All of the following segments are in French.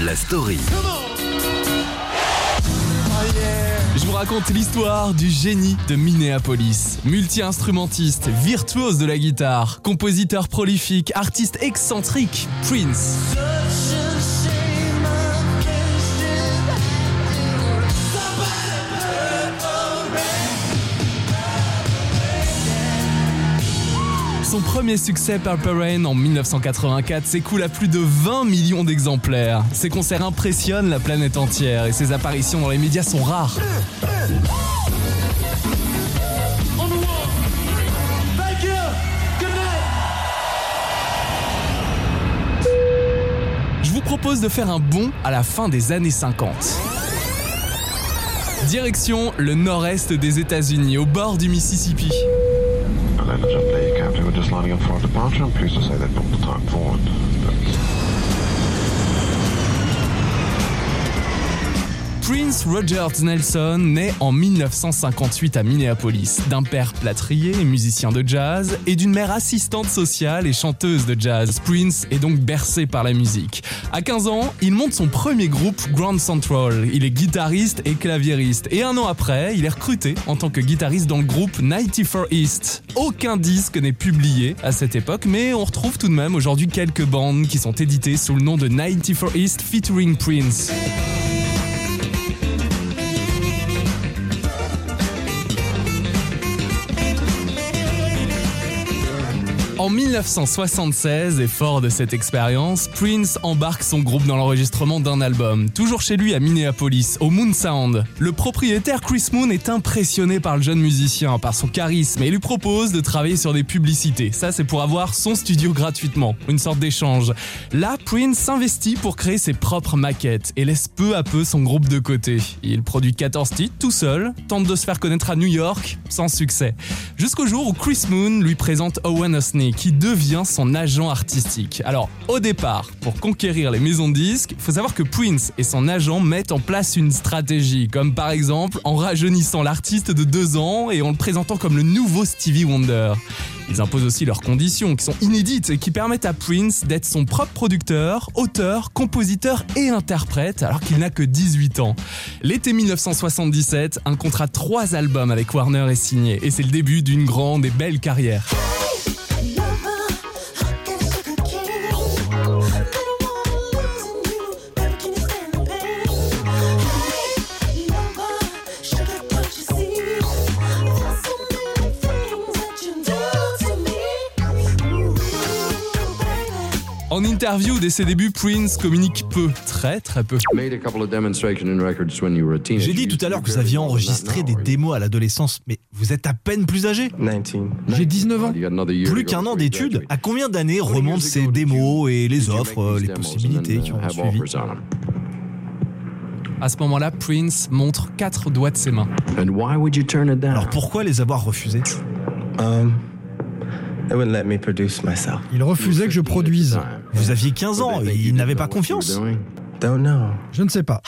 La story. Je vous raconte l'histoire du génie de Minneapolis. Multi-instrumentiste, virtuose de la guitare, compositeur prolifique, artiste excentrique, Prince. Son premier succès Purple Rain en 1984 s'écoule à plus de 20 millions d'exemplaires. Ses concerts impressionnent la planète entière et ses apparitions dans les médias sont rares. Je vous propose de faire un bond à la fin des années 50. Direction le nord-est des États-Unis, au bord du Mississippi. Captain, we're just lining up for our departure. I'm pleased to say they've booked the time forward. Prince Rogers Nelson naît en 1958 à Minneapolis, d'un père plâtrier et musicien de jazz et d'une mère assistante sociale et chanteuse de jazz. Prince est donc bercé par la musique. À 15 ans, il monte son premier groupe Grand Central. Il est guitariste et claviériste et un an après, il est recruté en tant que guitariste dans le groupe 94 East. Aucun disque n'est publié à cette époque, mais on retrouve tout de même aujourd'hui quelques bandes qui sont éditées sous le nom de 94 East featuring Prince. En 1976, et fort de cette expérience, Prince embarque son groupe dans l'enregistrement d'un album, toujours chez lui à Minneapolis, au Moon Sound. Le propriétaire Chris Moon est impressionné par le jeune musicien, par son charisme, et lui propose de travailler sur des publicités. Ça, c'est pour avoir son studio gratuitement, une sorte d'échange. Là, Prince s'investit pour créer ses propres maquettes et laisse peu à peu son groupe de côté. Il produit 14 titres tout seul, tente de se faire connaître à New York, sans succès. Jusqu'au jour où Chris Moon lui présente Owen Qui devient son agent artistique. Alors, au départ, pour conquérir les maisons de disques, faut savoir que Prince et son agent mettent en place une stratégie, comme par exemple en rajeunissant l'artiste de deux ans et en le présentant comme le nouveau Stevie Wonder. Ils imposent aussi leurs conditions qui sont inédites et qui permettent à Prince d'être son propre producteur, auteur, compositeur et interprète alors qu'il n'a que 18 ans. L'été 1977, un contrat de trois albums avec Warner est signé et c'est le début d'une grande et belle carrière. En interview dès ses débuts, Prince communique peu, très très peu. J'ai dit tout à l'heure que vous aviez enregistré des démos à l'adolescence, mais vous êtes à peine plus âgé. J'ai 19 ans. Plus qu'un an d'études. À combien d'années remontent ces démos et les offres, les possibilités qui ont suivi? À ce moment-là, Prince montre quatre doigts de ses mains. Alors pourquoi les avoir refusés? Il refusait que je produise. Vous aviez 15 ans, et il n'avait pas confiance. Je ne sais pas.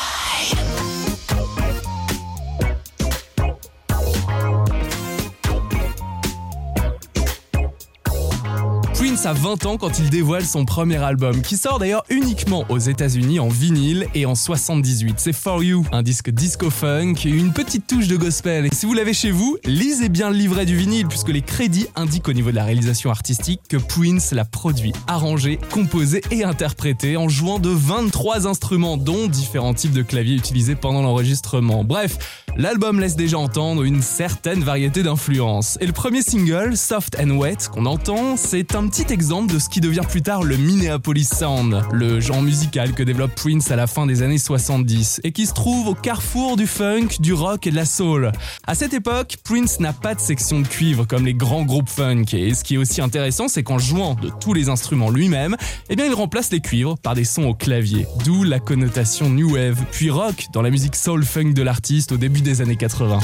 Prince a 20 ans quand il dévoile son premier album, qui sort d'ailleurs uniquement aux États-Unis en vinyle et en 78. C'est For You, un disque disco funk une petite touche de gospel. Et si vous l'avez chez vous, lisez bien le livret du vinyle puisque les crédits indiquent au niveau de la réalisation artistique que Prince l'a produit, arrangé, composé et interprété en jouant de 23 instruments, dont différents types de claviers utilisés pendant l'enregistrement. Bref, l'album laisse déjà entendre une certaine variété d'influences. Et le premier single, Soft and Wet, qu'on entend, c'est un petit exemple de ce qui devient plus tard le Minneapolis Sound, le genre musical que développe Prince à la fin des années 70 et qui se trouve au carrefour du funk, du rock et de la soul. À cette époque, Prince n'a pas de section de cuivre comme les grands groupes funk et ce qui est aussi intéressant, c'est qu'en jouant de tous les instruments lui-même, eh bien il remplace les cuivres par des sons au clavier, d'où la connotation new wave puis rock dans la musique soul funk de l'artiste au début des années 80.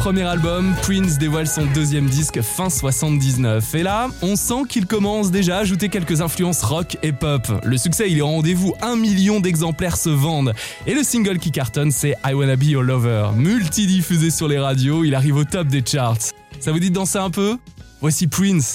Premier album, Prince dévoile son deuxième disque fin 79. Et là, on sent qu'il commence déjà à ajouter quelques influences rock et pop. Le succès, il est au rendez-vous, un million d'exemplaires se vendent. Et le single qui cartonne, c'est I Wanna Be Your Lover. Multidiffusé sur les radios, il arrive au top des charts. Ça vous dit de danser un peu? Voici Prince.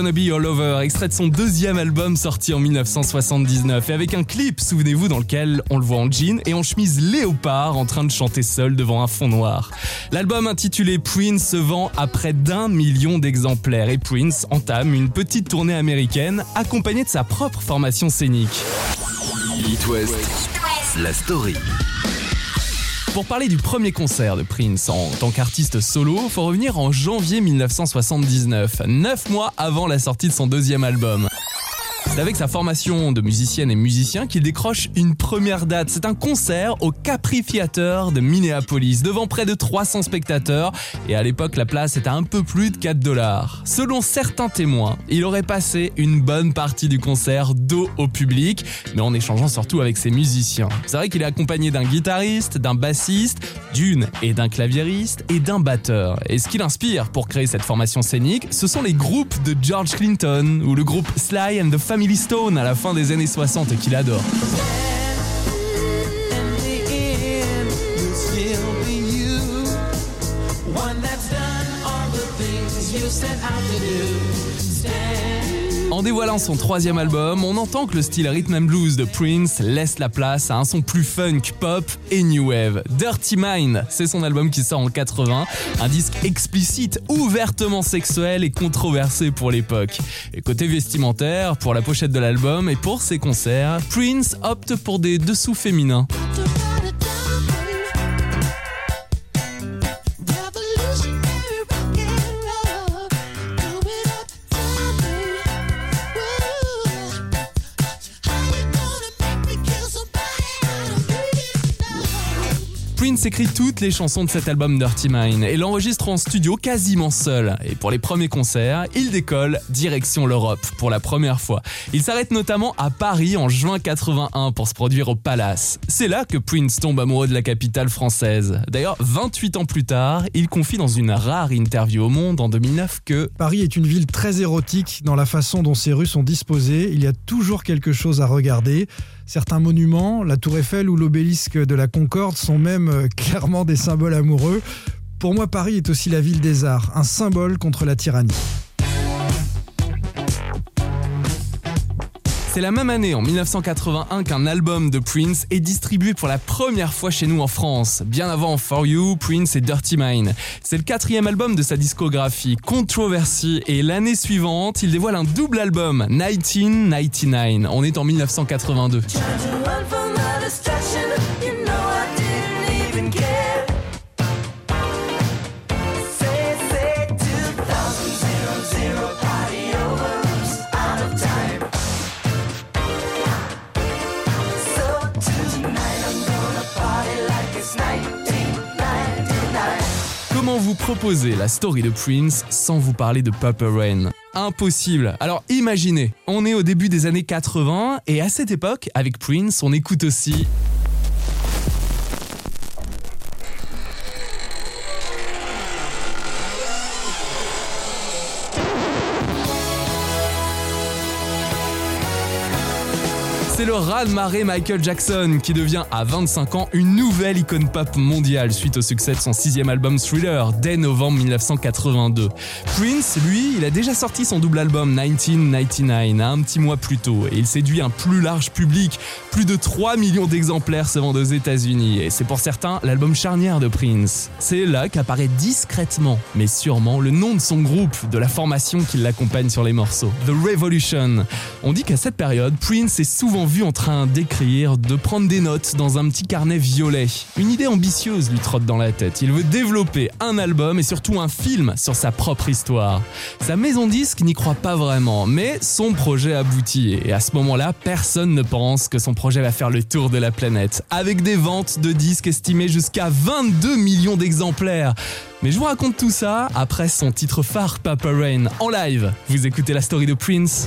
Wanna Be extrait de son deuxième album sorti en 1979 et avec un clip, souvenez-vous, dans lequel on le voit en jean et en chemise léopard en train de chanter seul devant un fond noir. L'album intitulé Prince se vend à près d'un million d'exemplaires et Prince entame une petite tournée américaine accompagnée de sa propre formation scénique. West, la story. Pour parler du premier concert de Prince en tant qu'artiste solo, faut revenir en janvier 1979, neuf mois avant la sortie de son deuxième album. C'est avec sa formation de musicienne et musicien qu'il décroche une première date. C'est un concert au Capri Theater de Minneapolis devant près de 300 spectateurs et à l'époque la place était un peu plus de 4 dollars. Selon certains témoins, il aurait passé une bonne partie du concert dos au public, mais en échangeant surtout avec ses musiciens. C'est vrai qu'il est accompagné d'un guitariste, d'un bassiste, d'une et d'un claviériste et d'un batteur. Et ce qui l'inspire pour créer cette formation scénique, ce sont les groupes de George Clinton ou le groupe Sly and the Family Stone à la fin des années 60 qu'il adore. En dévoilant son troisième album, on entend que le style rhythm and blues de Prince laisse la place à un son plus funk, pop et new wave. Dirty Mind, c'est son album qui sort en 80, un disque explicite, ouvertement sexuel et controversé pour l'époque. Et côté vestimentaire, pour la pochette de l'album et pour ses concerts, Prince opte pour des dessous féminins. Prince écrit toutes les chansons de cet album Dirty Mind et l'enregistre en studio quasiment seul. Et pour les premiers concerts, il décolle direction l'Europe pour la première fois. Il s'arrête notamment à Paris en juin 81 pour se produire au Palace. C'est là que Prince tombe amoureux de la capitale française. D'ailleurs, 28 ans plus tard, il confie dans une rare interview au Monde en 2009 que Paris est une ville très érotique dans la façon dont ses rues sont disposées. Il y a toujours quelque chose à regarder. Certains monuments, la tour Eiffel ou l'obélisque de la Concorde sont même euh, clairement des symboles amoureux. Pour moi, Paris est aussi la ville des arts, un symbole contre la tyrannie. C'est la même année, en 1981, qu'un album de Prince est distribué pour la première fois chez nous en France. Bien avant For You, Prince et Dirty Mind. C'est le quatrième album de sa discographie, Controversy, et l'année suivante, il dévoile un double album, 1999. On est en 1982. Vous proposer la story de Prince sans vous parler de Purple Rain? Impossible. Alors imaginez, on est au début des années 80 et à cette époque, avec Prince, on écoute aussi Raz-de-marée Michael Jackson qui devient à 25 ans une nouvelle icône pop mondiale suite au succès de son sixième album Thriller dès novembre 1982. Prince, lui, il a déjà sorti son double album 1999 un petit mois plus tôt et il séduit un plus large public. Plus de 3 millions d'exemplaires se vendent aux États-Unis et c'est pour certains l'album charnière de Prince. C'est là qu'apparaît discrètement, mais sûrement, le nom de son groupe, de la formation qui l'accompagne sur les morceaux, The Revolution. On dit qu'à cette période, Prince est souvent vu en train d'écrire, de prendre des notes dans un petit carnet violet. Une idée ambitieuse lui trotte dans la tête. Il veut développer un album et surtout un film sur sa propre histoire. Sa maison disque n'y croit pas vraiment, mais son projet aboutit et à ce moment-là, personne ne pense que son projet va faire le tour de la planète, avec des ventes de disques estimées jusqu'à 22 millions d'exemplaires. Mais je vous raconte tout ça après son titre phare Papa Rain en live. Vous écoutez la story de Prince.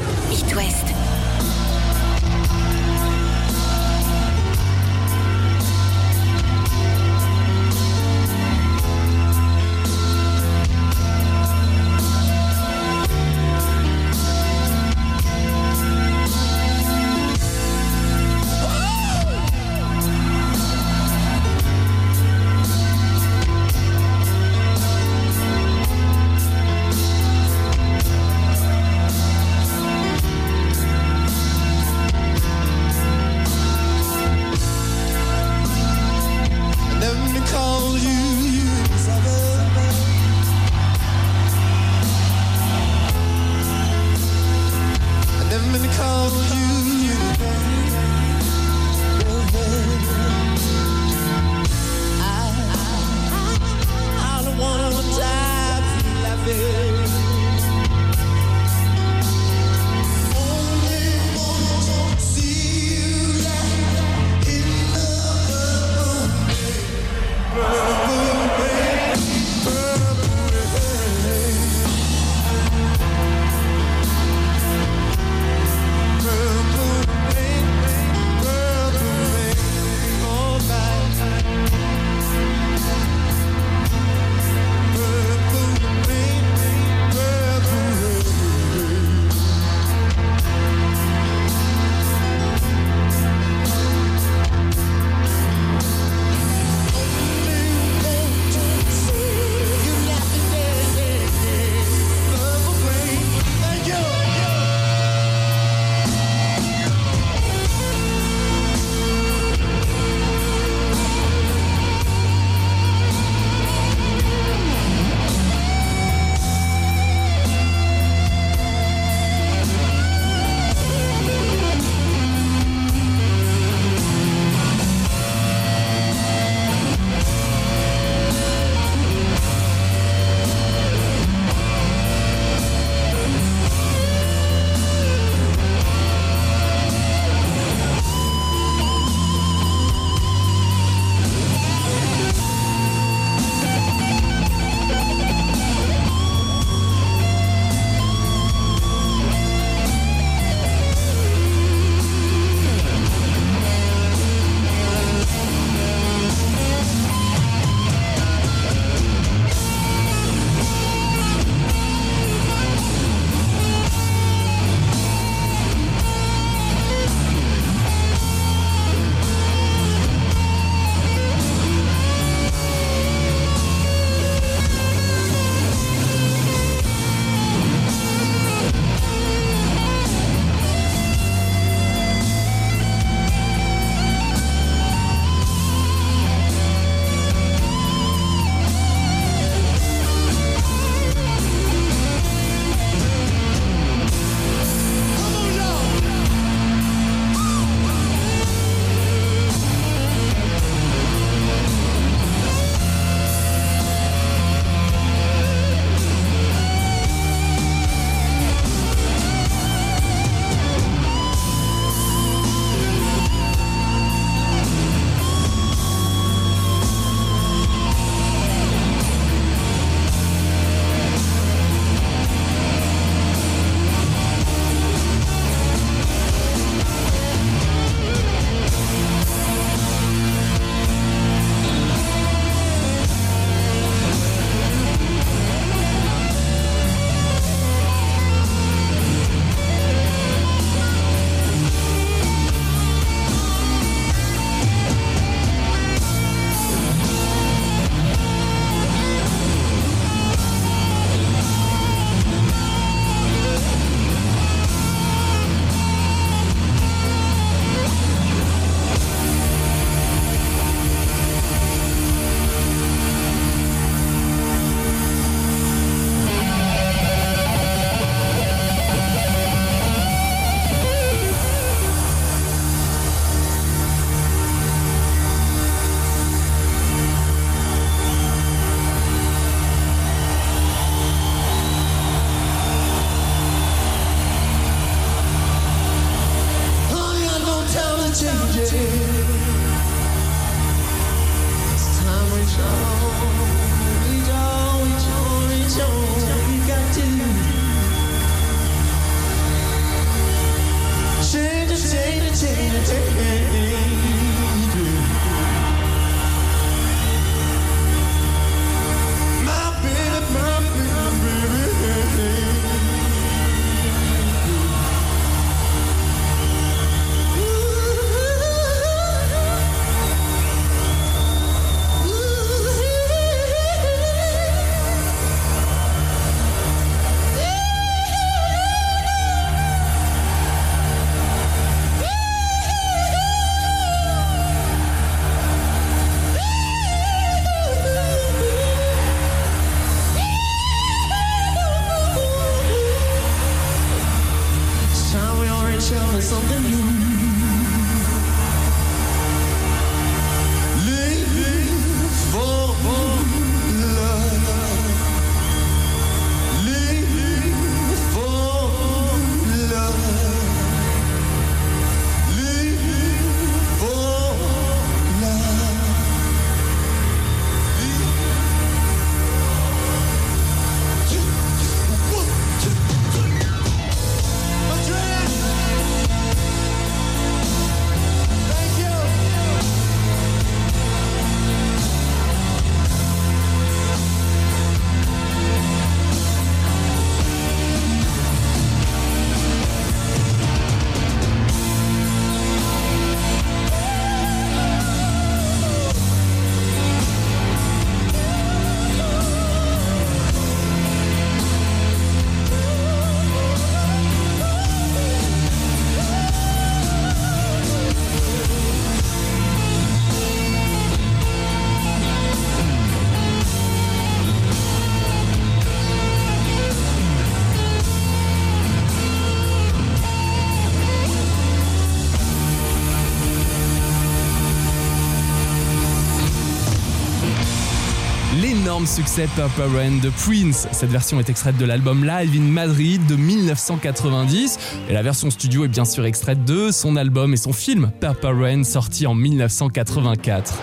Succès Purple Rain de Prince. Cette version est extraite de l'album Live in Madrid de 1990 et la version studio est bien sûr extraite de son album et son film Purple Rain sorti en 1984.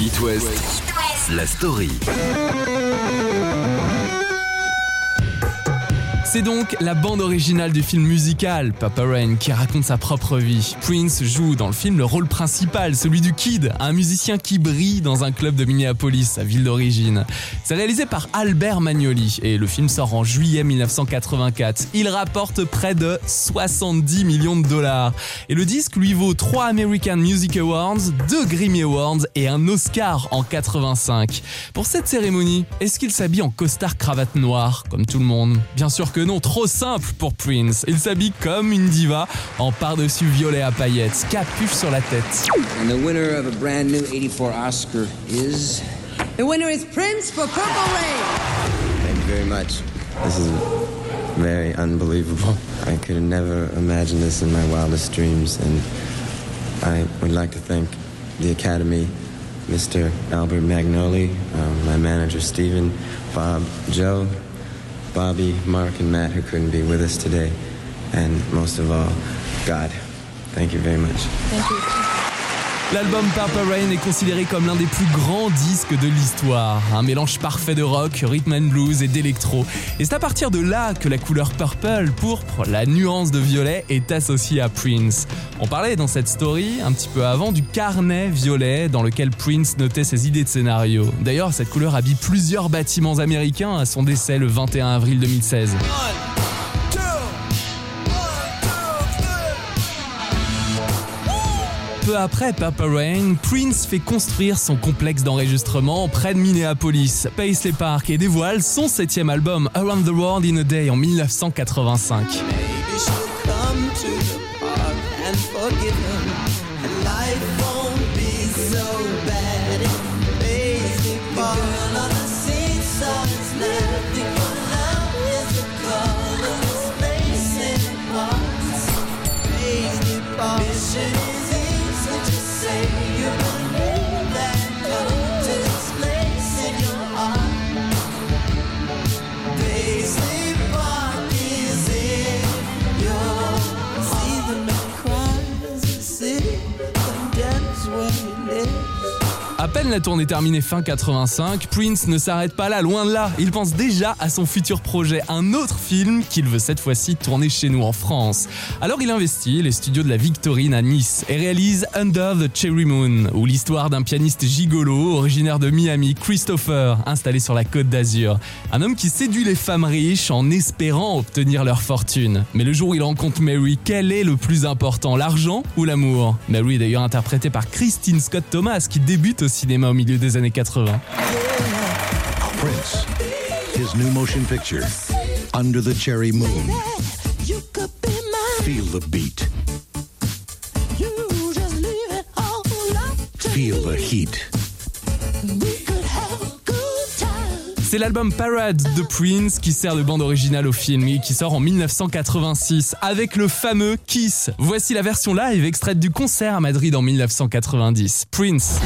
It West, la story. C'est donc la bande originale du film musical Papa Rain qui raconte sa propre vie. Prince joue dans le film le rôle principal, celui du Kid, un musicien qui brille dans un club de Minneapolis, sa ville d'origine. C'est réalisé par Albert Magnoli et le film sort en juillet 1984. Il rapporte près de 70 millions de dollars. Et le disque lui vaut 3 American Music Awards, 2 Grammy Awards et un Oscar en 85. Pour cette cérémonie, est-ce qu'il s'habille en costard cravate noire, comme tout le monde? Bien sûr que non, trop simple pour Prince. Il s'habille comme une diva en par-dessus violet à paillettes, capuche sur la tête. And the winner of a brand new 84 Oscar is? The winner is Prince for Purple Rain. Thank you very much. This is very unbelievable. I could have never imagined this in my wildest dreams, and I would like to thank the Academy, Mr. Albert Magnoli, um, my manager Stephen, Bob, Joe, Bobby, Mark, and Matt who couldn't be with us today, and most of all, God. Thank you very much. L'album Purple Rain est considéré comme l'un des plus grands disques de l'histoire. Un mélange parfait de rock, rhythm and blues et d'électro. Et c'est à partir de là que la couleur purple, pourpre, la nuance de violet est associée à Prince. On parlait dans cette story, un petit peu avant, du carnet violet dans lequel Prince notait ses idées de scénario. D'ailleurs, cette couleur habille plusieurs bâtiments américains à son décès le 21 avril 2016. Peu après Papa Rain, Prince fait construire son complexe d'enregistrement près de Minneapolis, Paisley Park et dévoile son septième album Around the World in a Day en 1985. À peine la tournée terminée fin 85, Prince ne s'arrête pas là, loin de là. Il pense déjà à son futur projet, un autre film qu'il veut cette fois-ci tourner chez nous en France. Alors il investit les studios de la Victorine à Nice et réalise Under the Cherry Moon, où l'histoire d'un pianiste gigolo originaire de Miami, Christopher, installé sur la côte d'Azur. Un homme qui séduit les femmes riches en espérant obtenir leur fortune. Mais le jour où il rencontre Mary, quel est le plus important, l'argent ou l'amour? Mary est d'ailleurs interprétée par Christine Scott Thomas qui débute au cinéma au milieu des années 80. Prince, his new motion picture, Under the Cherry Moon. Feel the beat. Feel the heat. C'est l'album Parade de Prince qui sert de bande originale au film et qui sort en 1986 avec le fameux Kiss. Voici la version live extraite du concert à Madrid en 1990. Prince.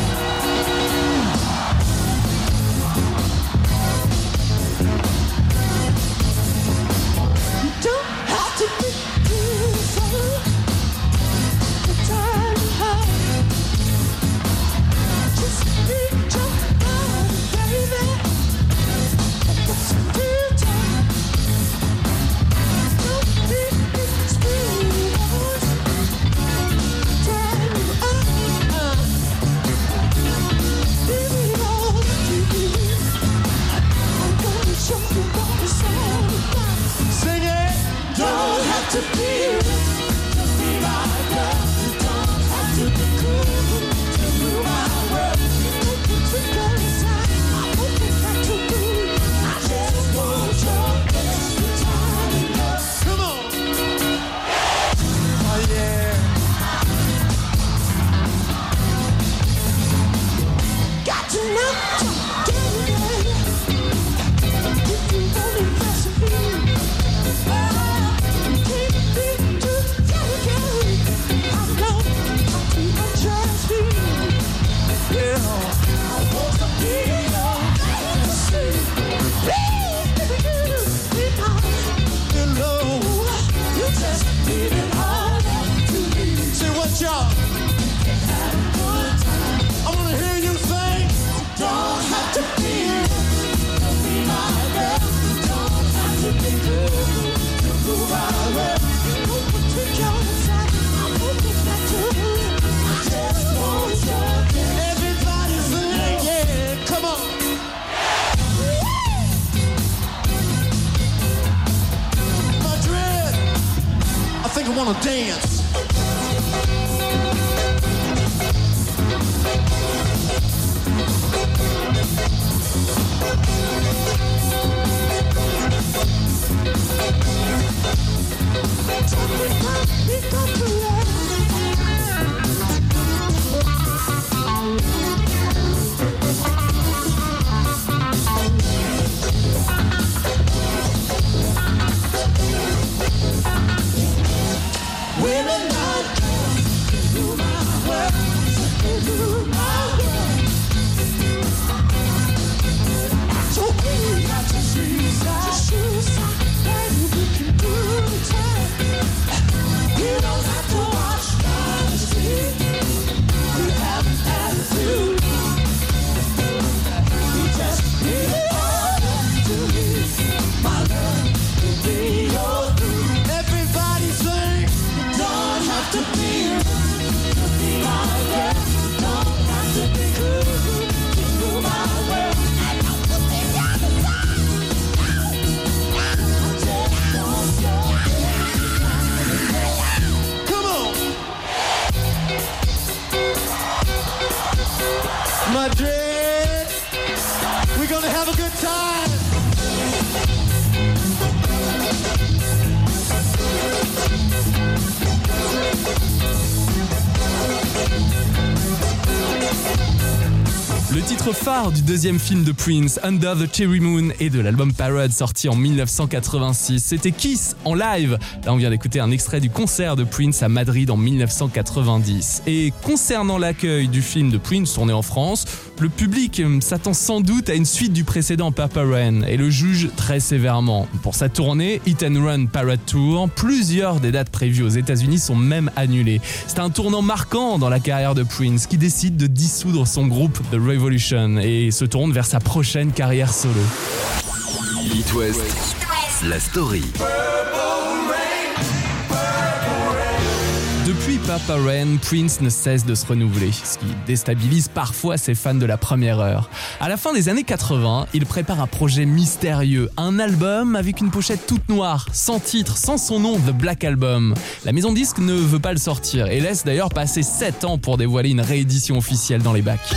Du deuxième film de Prince, Under the Cherry Moon, et de l'album Parade sorti en 1986. C'était Kiss en live. Là, on vient d'écouter un extrait du concert de Prince à Madrid en 1990. Et concernant l'accueil du film de Prince tourné en France, le public euh, s'attend sans doute à une suite du précédent Papa Rain et le juge très sévèrement. Pour sa tournée Hit and Run Parade Tour, plusieurs des dates prévues aux États-Unis sont même annulées. C'est un tournant marquant dans la carrière de Prince qui décide de dissoudre son groupe The Revolution et se tourne vers sa prochaine carrière solo. La story. Depuis Papa Rain, Prince ne cesse de se renouveler, ce qui déstabilise parfois ses fans de la première heure. À la fin des années 80, il prépare un projet mystérieux, un album avec une pochette toute noire, sans titre, sans son nom, The Black Album. La maison disque ne veut pas le sortir et laisse d'ailleurs passer 7 ans pour dévoiler une réédition officielle dans les bacs.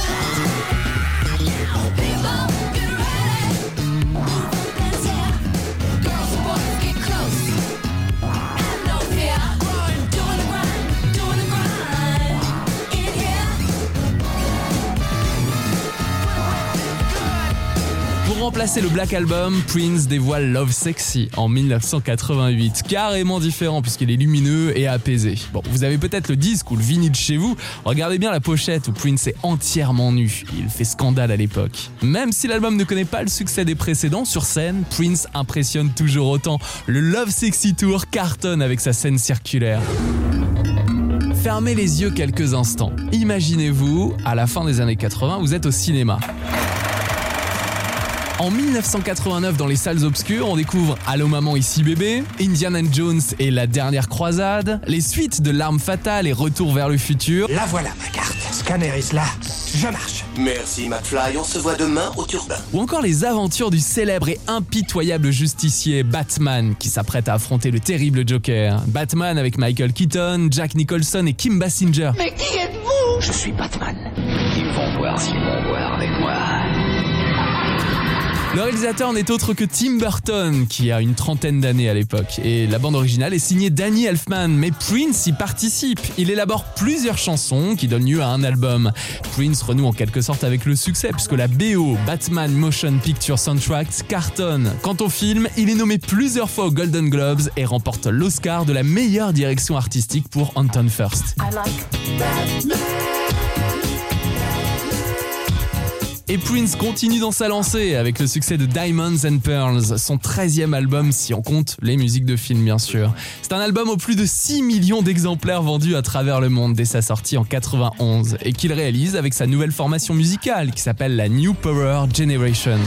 Remplacer le Black Album, Prince dévoile Love Sexy en 1988. Carrément différent puisqu'il est lumineux et apaisé. Bon, vous avez peut-être le disque ou le vinyle chez vous. Regardez bien la pochette où Prince est entièrement nu. Il fait scandale à l'époque. Même si l'album ne connaît pas le succès des précédents, sur scène, Prince impressionne toujours autant. Le Love Sexy Tour cartonne avec sa scène circulaire. Fermez les yeux quelques instants. Imaginez-vous, à la fin des années 80, vous êtes au cinéma. En 1989, dans les salles obscures, on découvre Allô maman ici bébé, Indiana Jones et la dernière croisade, les suites de L'arme fatale et Retour vers le futur, La voilà ma carte. Scanner is là. Je marche. Merci McFly, on se voit demain au turbin. ou encore les aventures du célèbre et impitoyable justicier Batman qui s'apprête à affronter le terrible Joker. Batman avec Michael Keaton, Jack Nicholson et Kim Basinger. Mais qui êtes-vous? Je suis Batman. Ils vont voir s'ils vont voir avec moi. Le réalisateur n'est autre que Tim Burton, qui a une trentaine d'années à l'époque. Et la bande originale est signée Danny Elfman, mais Prince y participe. Il élabore plusieurs chansons qui donnent lieu à un album. Prince renoue en quelque sorte avec le succès, puisque la BO, Batman Motion Picture Soundtrack, cartonne. Quant au film, il est nommé plusieurs fois aux Golden Globes et remporte l'Oscar de la meilleure direction artistique pour Anton First. Et Prince continue dans sa lancée avec le succès de Diamonds and Pearls, son 13e album si on compte les musiques de film bien sûr. C'est un album aux plus de 6 millions d'exemplaires vendus à travers le monde dès sa sortie en 91 et qu'il réalise avec sa nouvelle formation musicale qui s'appelle la New Power Generation.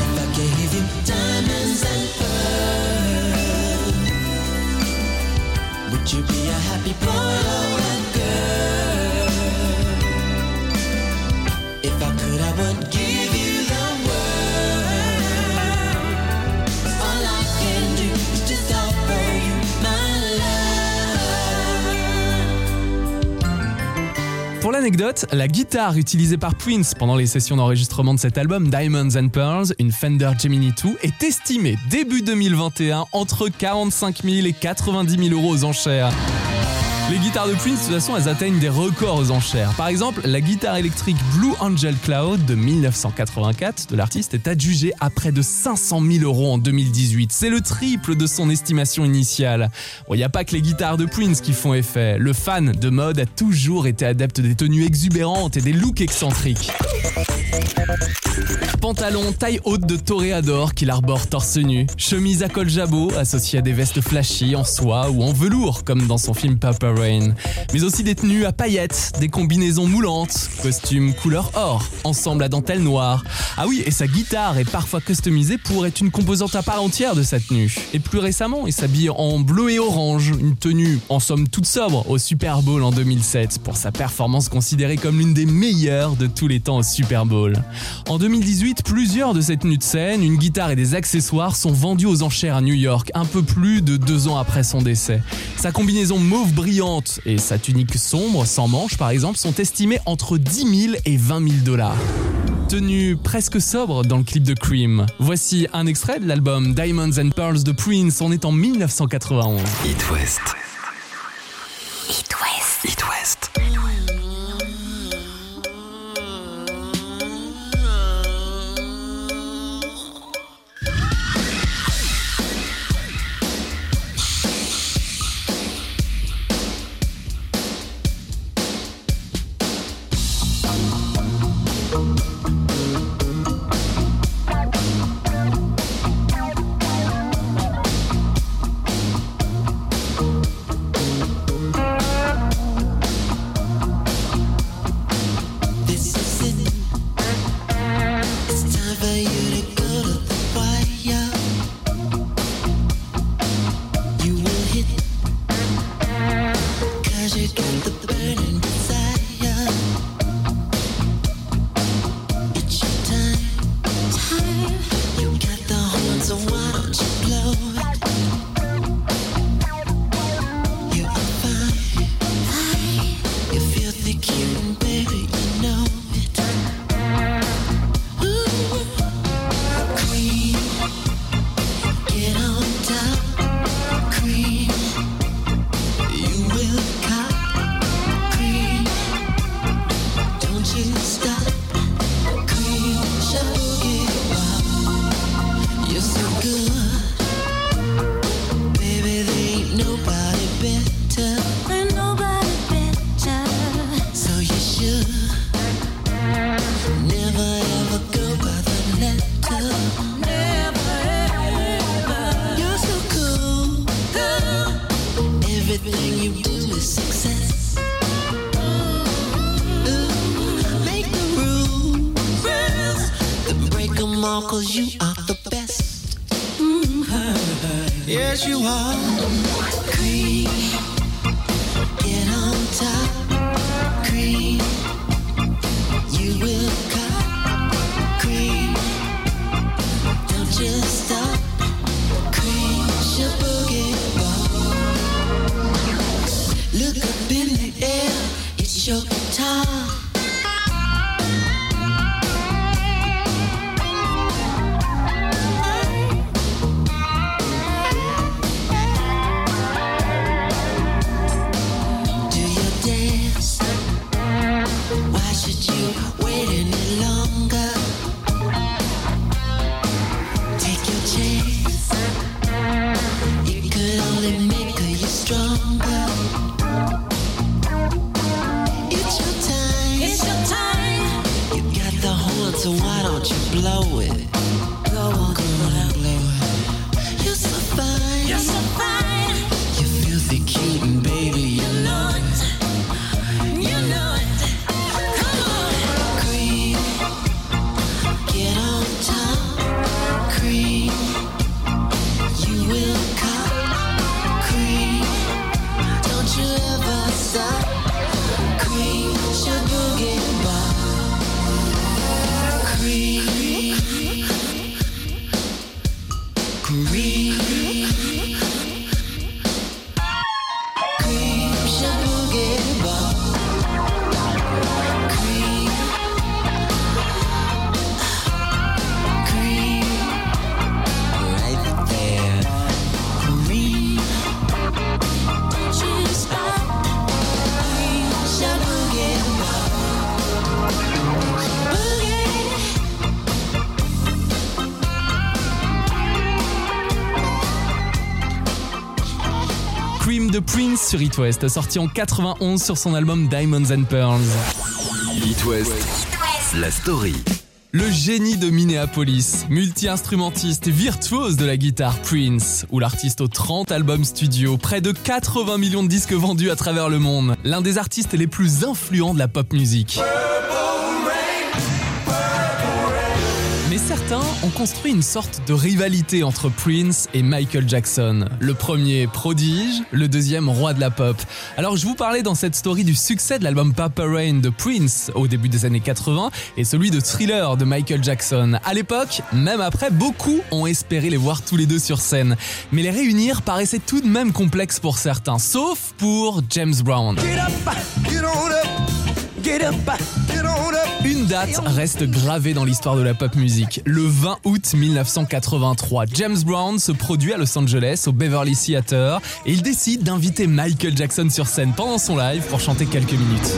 Pour l'anecdote, la guitare utilisée par Prince pendant les sessions d'enregistrement de cet album Diamonds and Pearls, une Fender Gemini 2, est estimée début 2021 entre 45 000 et 90 000 euros aux enchères. Les guitares de Prince, de toute façon, elles atteignent des records aux enchères. Par exemple, la guitare électrique Blue Angel Cloud de 1984 de l'artiste est adjugée à près de 500 000 euros en 2018. C'est le triple de son estimation initiale. Il n'y a pas que les guitares de Prince qui font effet. Le fan de mode a toujours été adepte des tenues exubérantes et des looks excentriques. Pantalon taille haute de toréador qu'il arbore torse nu. Chemise à col jabot associée à des vestes flashy en soie ou en velours comme dans son film Papa Mais aussi des tenues à paillettes, des combinaisons moulantes, costumes couleur or, ensemble à dentelle noire. Ah oui, et sa guitare est parfois customisée pour être une composante à part entière de sa tenue. Et plus récemment, il s'habille en bleu et orange, une tenue en somme toute sobre au Super Bowl en 2007 pour sa performance considérée comme l'une des meilleures de tous les temps au Super Bowl. En 2018, plusieurs de ces tenues de scène, une guitare et des accessoires sont vendus aux enchères à New York, un peu plus de deux ans après son décès. Sa combinaison mauve et sa tunique sombre, sans manches par exemple, sont estimées entre 10 000 et 20 000 dollars. Tenue presque sobre dans le clip de Cream. Voici un extrait de l'album Diamonds and Pearls de Prince, on est en 1991. It West. It West. It West. Prince sur It West, sorti en 91 sur son album Diamonds and Pearls. It West, la story. Le génie de Minneapolis, multi-instrumentiste virtuose de la guitare Prince, ou l'artiste aux 30 albums studio, près de 80 millions de disques vendus à travers le monde, l'un des artistes les plus influents de la pop music. Mais construit une sorte de rivalité entre Prince et Michael Jackson. Le premier prodige, le deuxième roi de la pop. Alors je vous parlais dans cette story du succès de l'album Papa Rain de Prince au début des années 80 et celui de Thriller de Michael Jackson. À l'époque, même après, beaucoup ont espéré les voir tous les deux sur scène. Mais les réunir paraissait tout de même complexe pour certains, sauf pour James Brown. Une date reste gravée dans l'histoire de la pop music. Le 20 août 1983, James Brown se produit à Los Angeles au Beverly Theater et il décide d'inviter Michael Jackson sur scène pendant son live pour chanter quelques minutes.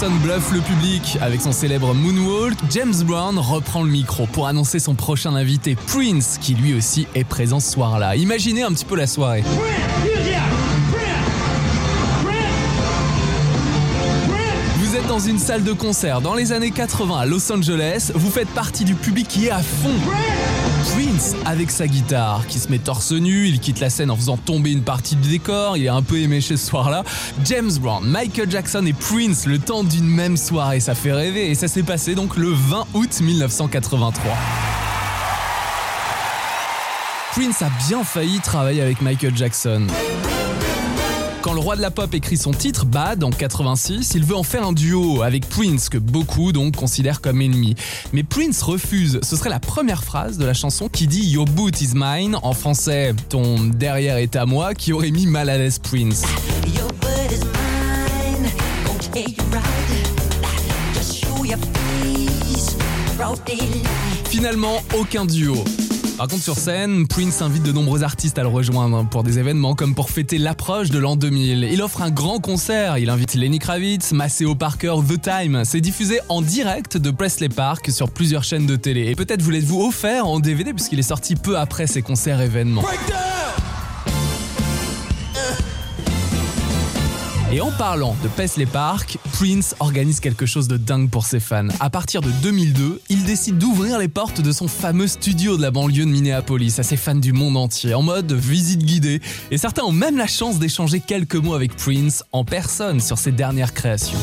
Jackson bluffe le public avec son célèbre Moonwalk, James Brown reprend le micro pour annoncer son prochain invité Prince, qui lui aussi est présent ce soir-là. Imaginez un petit peu la soirée. Dans une salle de concert dans les années 80 à Los Angeles, vous faites partie du public qui est à fond. Prince avec sa guitare, qui se met torse nu, il quitte la scène en faisant tomber une partie du décor, il est un peu éméché ce soir-là. James Brown, Michael Jackson et Prince le temps d'une même soirée, ça fait rêver et ça s'est passé donc le 20 août 1983. Prince a bien failli travailler avec Michael Jackson. Quand le roi de la pop écrit son titre, Bad, en 86, il veut en faire un duo avec Prince, que beaucoup donc considèrent comme ennemi. Mais Prince refuse. Ce serait la première phrase de la chanson qui dit Your boot is mine, en français, ton derrière est à moi, qui aurait mis mal à l'aise Prince. Finalement, aucun duo. Par contre, sur scène, Prince invite de nombreux artistes à le rejoindre pour des événements comme pour fêter l'approche de l'an 2000. Il offre un grand concert, il invite Lenny Kravitz, Maceo Parker, The Time. C'est diffusé en direct de Presley Park sur plusieurs chaînes de télé. Et peut-être vous l'êtes-vous offert en DVD puisqu'il est sorti peu après ces concerts événements. Et en parlant de Paisley Park, Prince organise quelque chose de dingue pour ses fans. À partir de 2002, il décide d'ouvrir les portes de son fameux studio de la banlieue de Minneapolis à ses fans du monde entier, en mode visite guidée. Et certains ont même la chance d'échanger quelques mots avec Prince en personne sur ses dernières créations.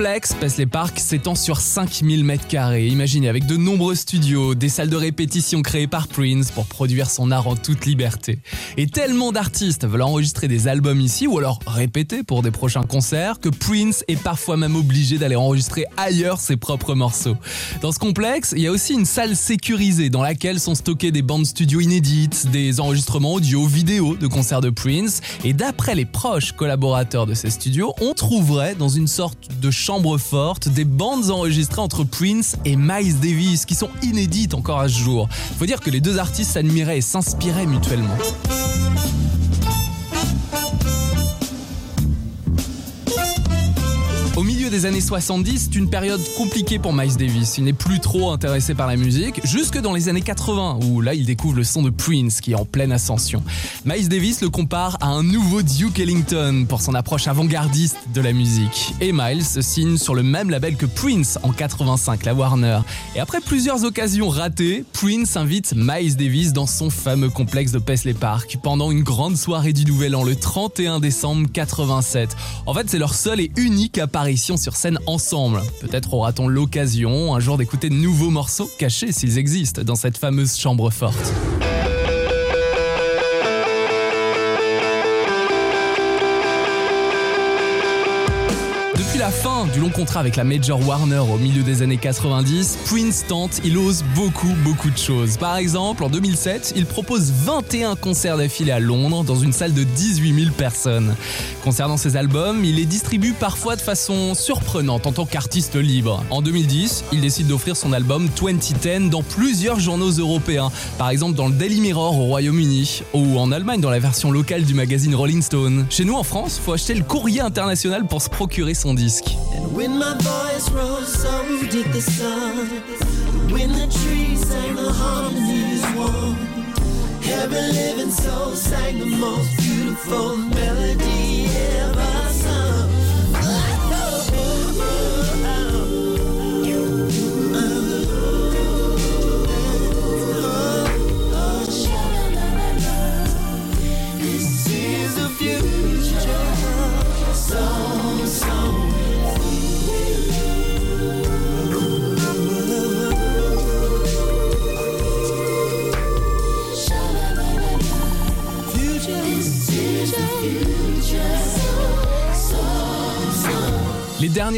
Complexe Paisley Park s'étend sur 5000 mètres carrés. Imaginez, avec de nombreux studios, des salles de répétition créées par Prince pour produire son art en toute liberté. Et tellement d'artistes veulent enregistrer des albums ici ou alors répéter pour des prochains concerts que Prince est parfois même obligé d'aller enregistrer ailleurs ses propres morceaux. Dans ce complexe, il y a aussi une salle sécurisée dans laquelle sont stockées des bandes studio inédites, des enregistrements audio, vidéo de concerts de Prince. Et d'après les proches collaborateurs de ces studios, on trouverait dans une sorte de forte des bandes enregistrées entre Prince et Miles Davis qui sont inédites encore à ce jour. Faut dire que les deux artistes s'admiraient et s'inspiraient mutuellement. Au milieu des années 70, c'est une période compliquée pour Miles Davis. Il n'est plus trop intéressé par la musique, jusque dans les années 80, où là il découvre le son de Prince qui est en pleine ascension. Miles Davis le compare à un nouveau Duke Ellington pour son approche avant-gardiste de la musique. Et Miles signe sur le même label que Prince en 85, la Warner. Et après plusieurs occasions ratées, Prince invite Miles Davis dans son fameux complexe de Paisley Park pendant une grande soirée du Nouvel An le 31 décembre 87. En fait, c'est leur seule et unique sur scène ensemble. Peut-être aura-t-on l'occasion un jour d'écouter de nouveaux morceaux cachés s'ils existent dans cette fameuse chambre forte. Depuis la fin du long contrat avec la Major Warner au milieu des années 90, Prince tente, il ose beaucoup, beaucoup de choses. Par exemple, en 2007, il propose 21 concerts d'affilée à Londres dans une salle de 18 000 personnes. Concernant ses albums, il les distribue parfois de façon surprenante en tant qu'artiste libre. En 2010, il décide d'offrir son album 2010 dans plusieurs journaux européens, par exemple dans le Daily Mirror au Royaume-Uni ou en Allemagne dans la version locale du magazine Rolling Stone. Chez nous en France, faut acheter le courrier international pour se procurer son disque. And when my voice rose, so did the sun. When the trees sang the harmonies one. Every living soul sang the most beautiful melody ever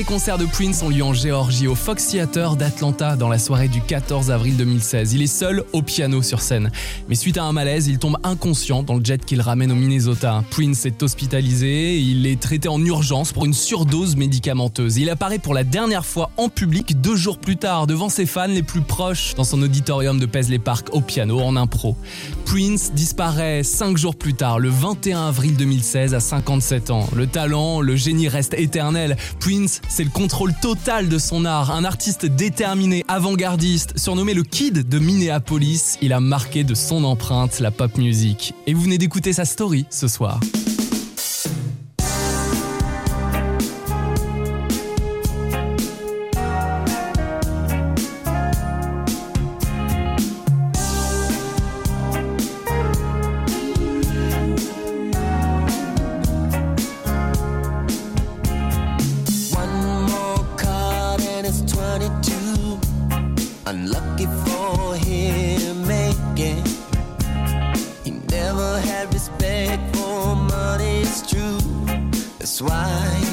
Premier concert de Prince ont lieu en Géorgie au Fox Theater d'Atlanta dans la soirée du 14 avril 2016. Il est seul au piano sur scène. Mais suite à un malaise, il tombe inconscient dans le jet qu'il ramène au Minnesota. Prince est hospitalisé, il est traité en urgence pour une surdose médicamenteuse. Il apparaît pour la dernière fois en public deux jours plus tard devant ses fans les plus proches dans son auditorium de Paisley Park au piano en impro. Prince disparaît cinq jours plus tard, le 21 avril 2016 à 57 ans. Le talent, le génie reste éternel. Prince c'est le contrôle total de son art. Un artiste déterminé, avant-gardiste, surnommé le Kid de Minneapolis, il a marqué de son empreinte la pop music. Et vous venez d'écouter sa story ce soir. That's why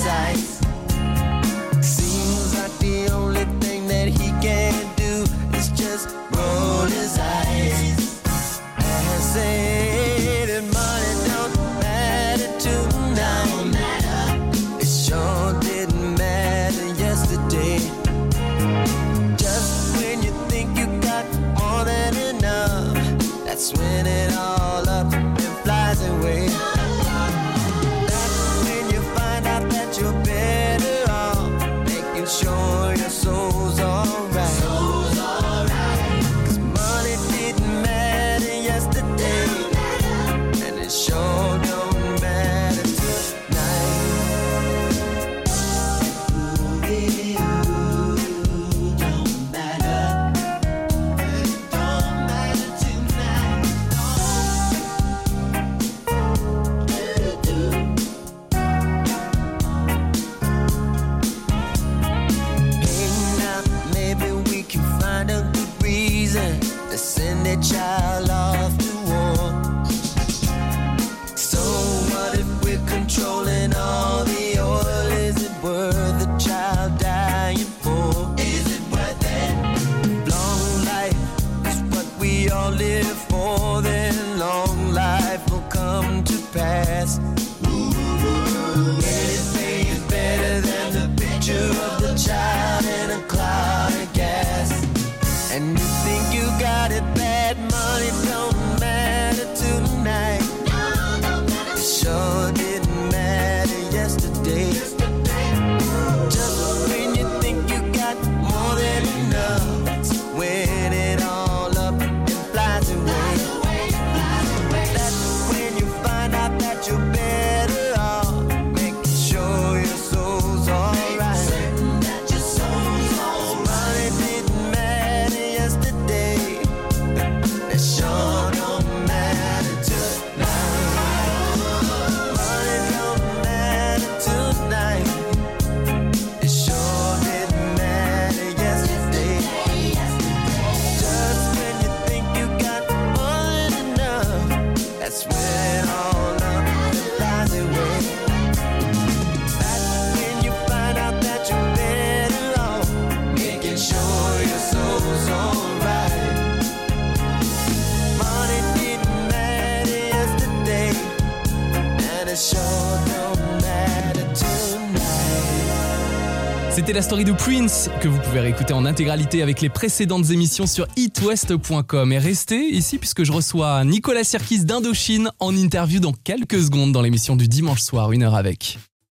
sight. Que vous pouvez réécouter en intégralité avec les précédentes émissions sur itwest.com. Et restez ici puisque je reçois Nicolas Sirkis d'Indochine en interview dans quelques secondes dans l'émission du dimanche soir, une heure avec.